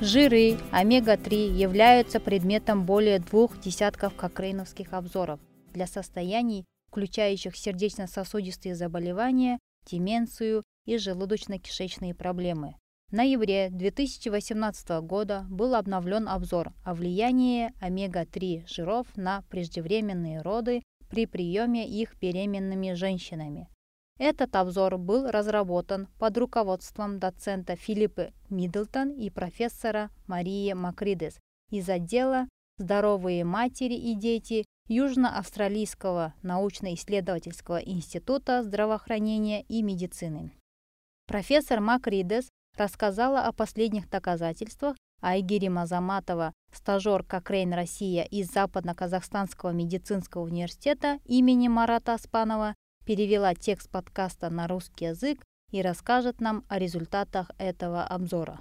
Жиры омега-3 являются предметом более двух десятков кокрейновских обзоров для состояний, включающих сердечно-сосудистые заболевания, деменцию и желудочно-кишечные проблемы. В ноябре 2018 года был обновлен обзор о влиянии омега-3 жиров на преждевременные роды при приеме их беременными женщинами. Этот обзор был разработан под руководством доцента Филиппа Миддлтон и профессора Марии Макридес из отдела «Здоровые матери и дети» Южно-Австралийского научно-исследовательского института здравоохранения и медицины. Профессор Макридес рассказала о последних доказательствах, Айгири Мазаматова, стажер Кокрейн Россия из Западно-Казахстанского медицинского университета имени Марата Аспанова, перевела текст подкаста на русский язык и расскажет нам о результатах этого обзора.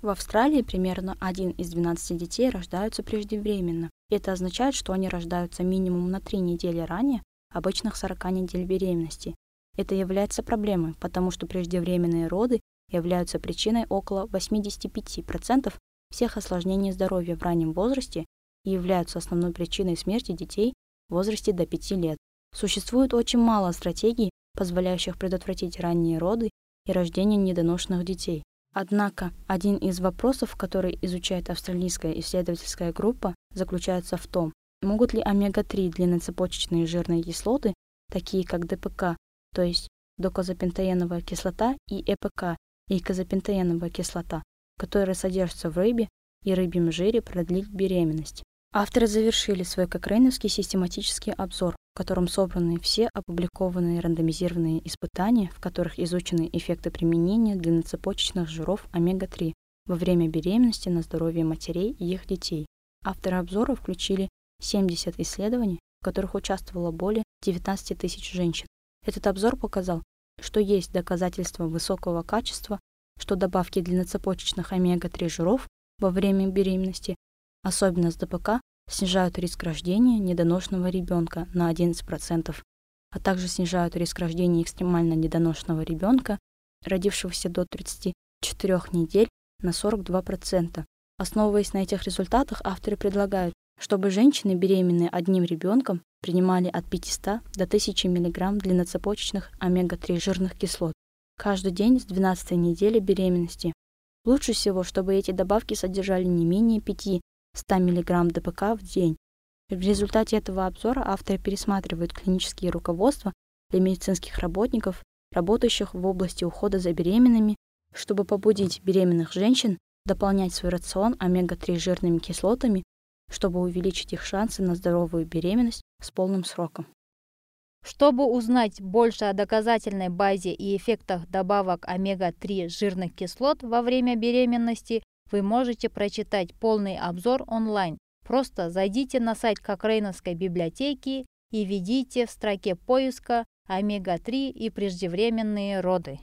В Австралии примерно один из 12 детей рождаются преждевременно. Это означает, что они рождаются минимум на 3 недели ранее обычных 40 недель беременности. Это является проблемой, потому что преждевременные роды являются причиной около 85% всех осложнений здоровья в раннем возрасте и являются основной причиной смерти детей в возрасте до 5 лет. Существует очень мало стратегий, позволяющих предотвратить ранние роды и рождение недоношенных детей. Однако, один из вопросов, который изучает австралийская исследовательская группа, заключается в том, могут ли омега-3 длинноцепочечные жирные кислоты, такие как ДПК, то есть докозапентоеновая кислота и ЭПК, эйкозапентоеновая кислота, которые содержатся в рыбе и рыбьем жире, продлить беременность. Авторы завершили свой кокрейновский систематический обзор, в котором собраны все опубликованные рандомизированные испытания, в которых изучены эффекты применения длинноцепочечных жиров омега-3 во время беременности на здоровье матерей и их детей. Авторы обзора включили 70 исследований, в которых участвовало более 19 тысяч женщин. Этот обзор показал, что есть доказательства высокого качества, что добавки длинноцепочечных омега-3 жиров во время беременности, особенно с ДПК, снижают риск рождения недоношенного ребенка на 11%, а также снижают риск рождения экстремально недоношенного ребенка, родившегося до 34 недель, на 42%. Основываясь на этих результатах, авторы предлагают, чтобы женщины, беременные одним ребенком, принимали от 500 до 1000 мг длинноцепочечных омега-3 жирных кислот каждый день с 12 недели беременности. Лучше всего, чтобы эти добавки содержали не менее 5 100 мг ДПК в день. В результате этого обзора авторы пересматривают клинические руководства для медицинских работников, работающих в области ухода за беременными, чтобы побудить беременных женщин дополнять свой рацион омега-3 жирными кислотами, чтобы увеличить их шансы на здоровую беременность с полным сроком. Чтобы узнать больше о доказательной базе и эффектах добавок омега-3 жирных кислот во время беременности, вы можете прочитать полный обзор онлайн. Просто зайдите на сайт Кокрейновской библиотеки и введите в строке поиска омега-3 и преждевременные роды.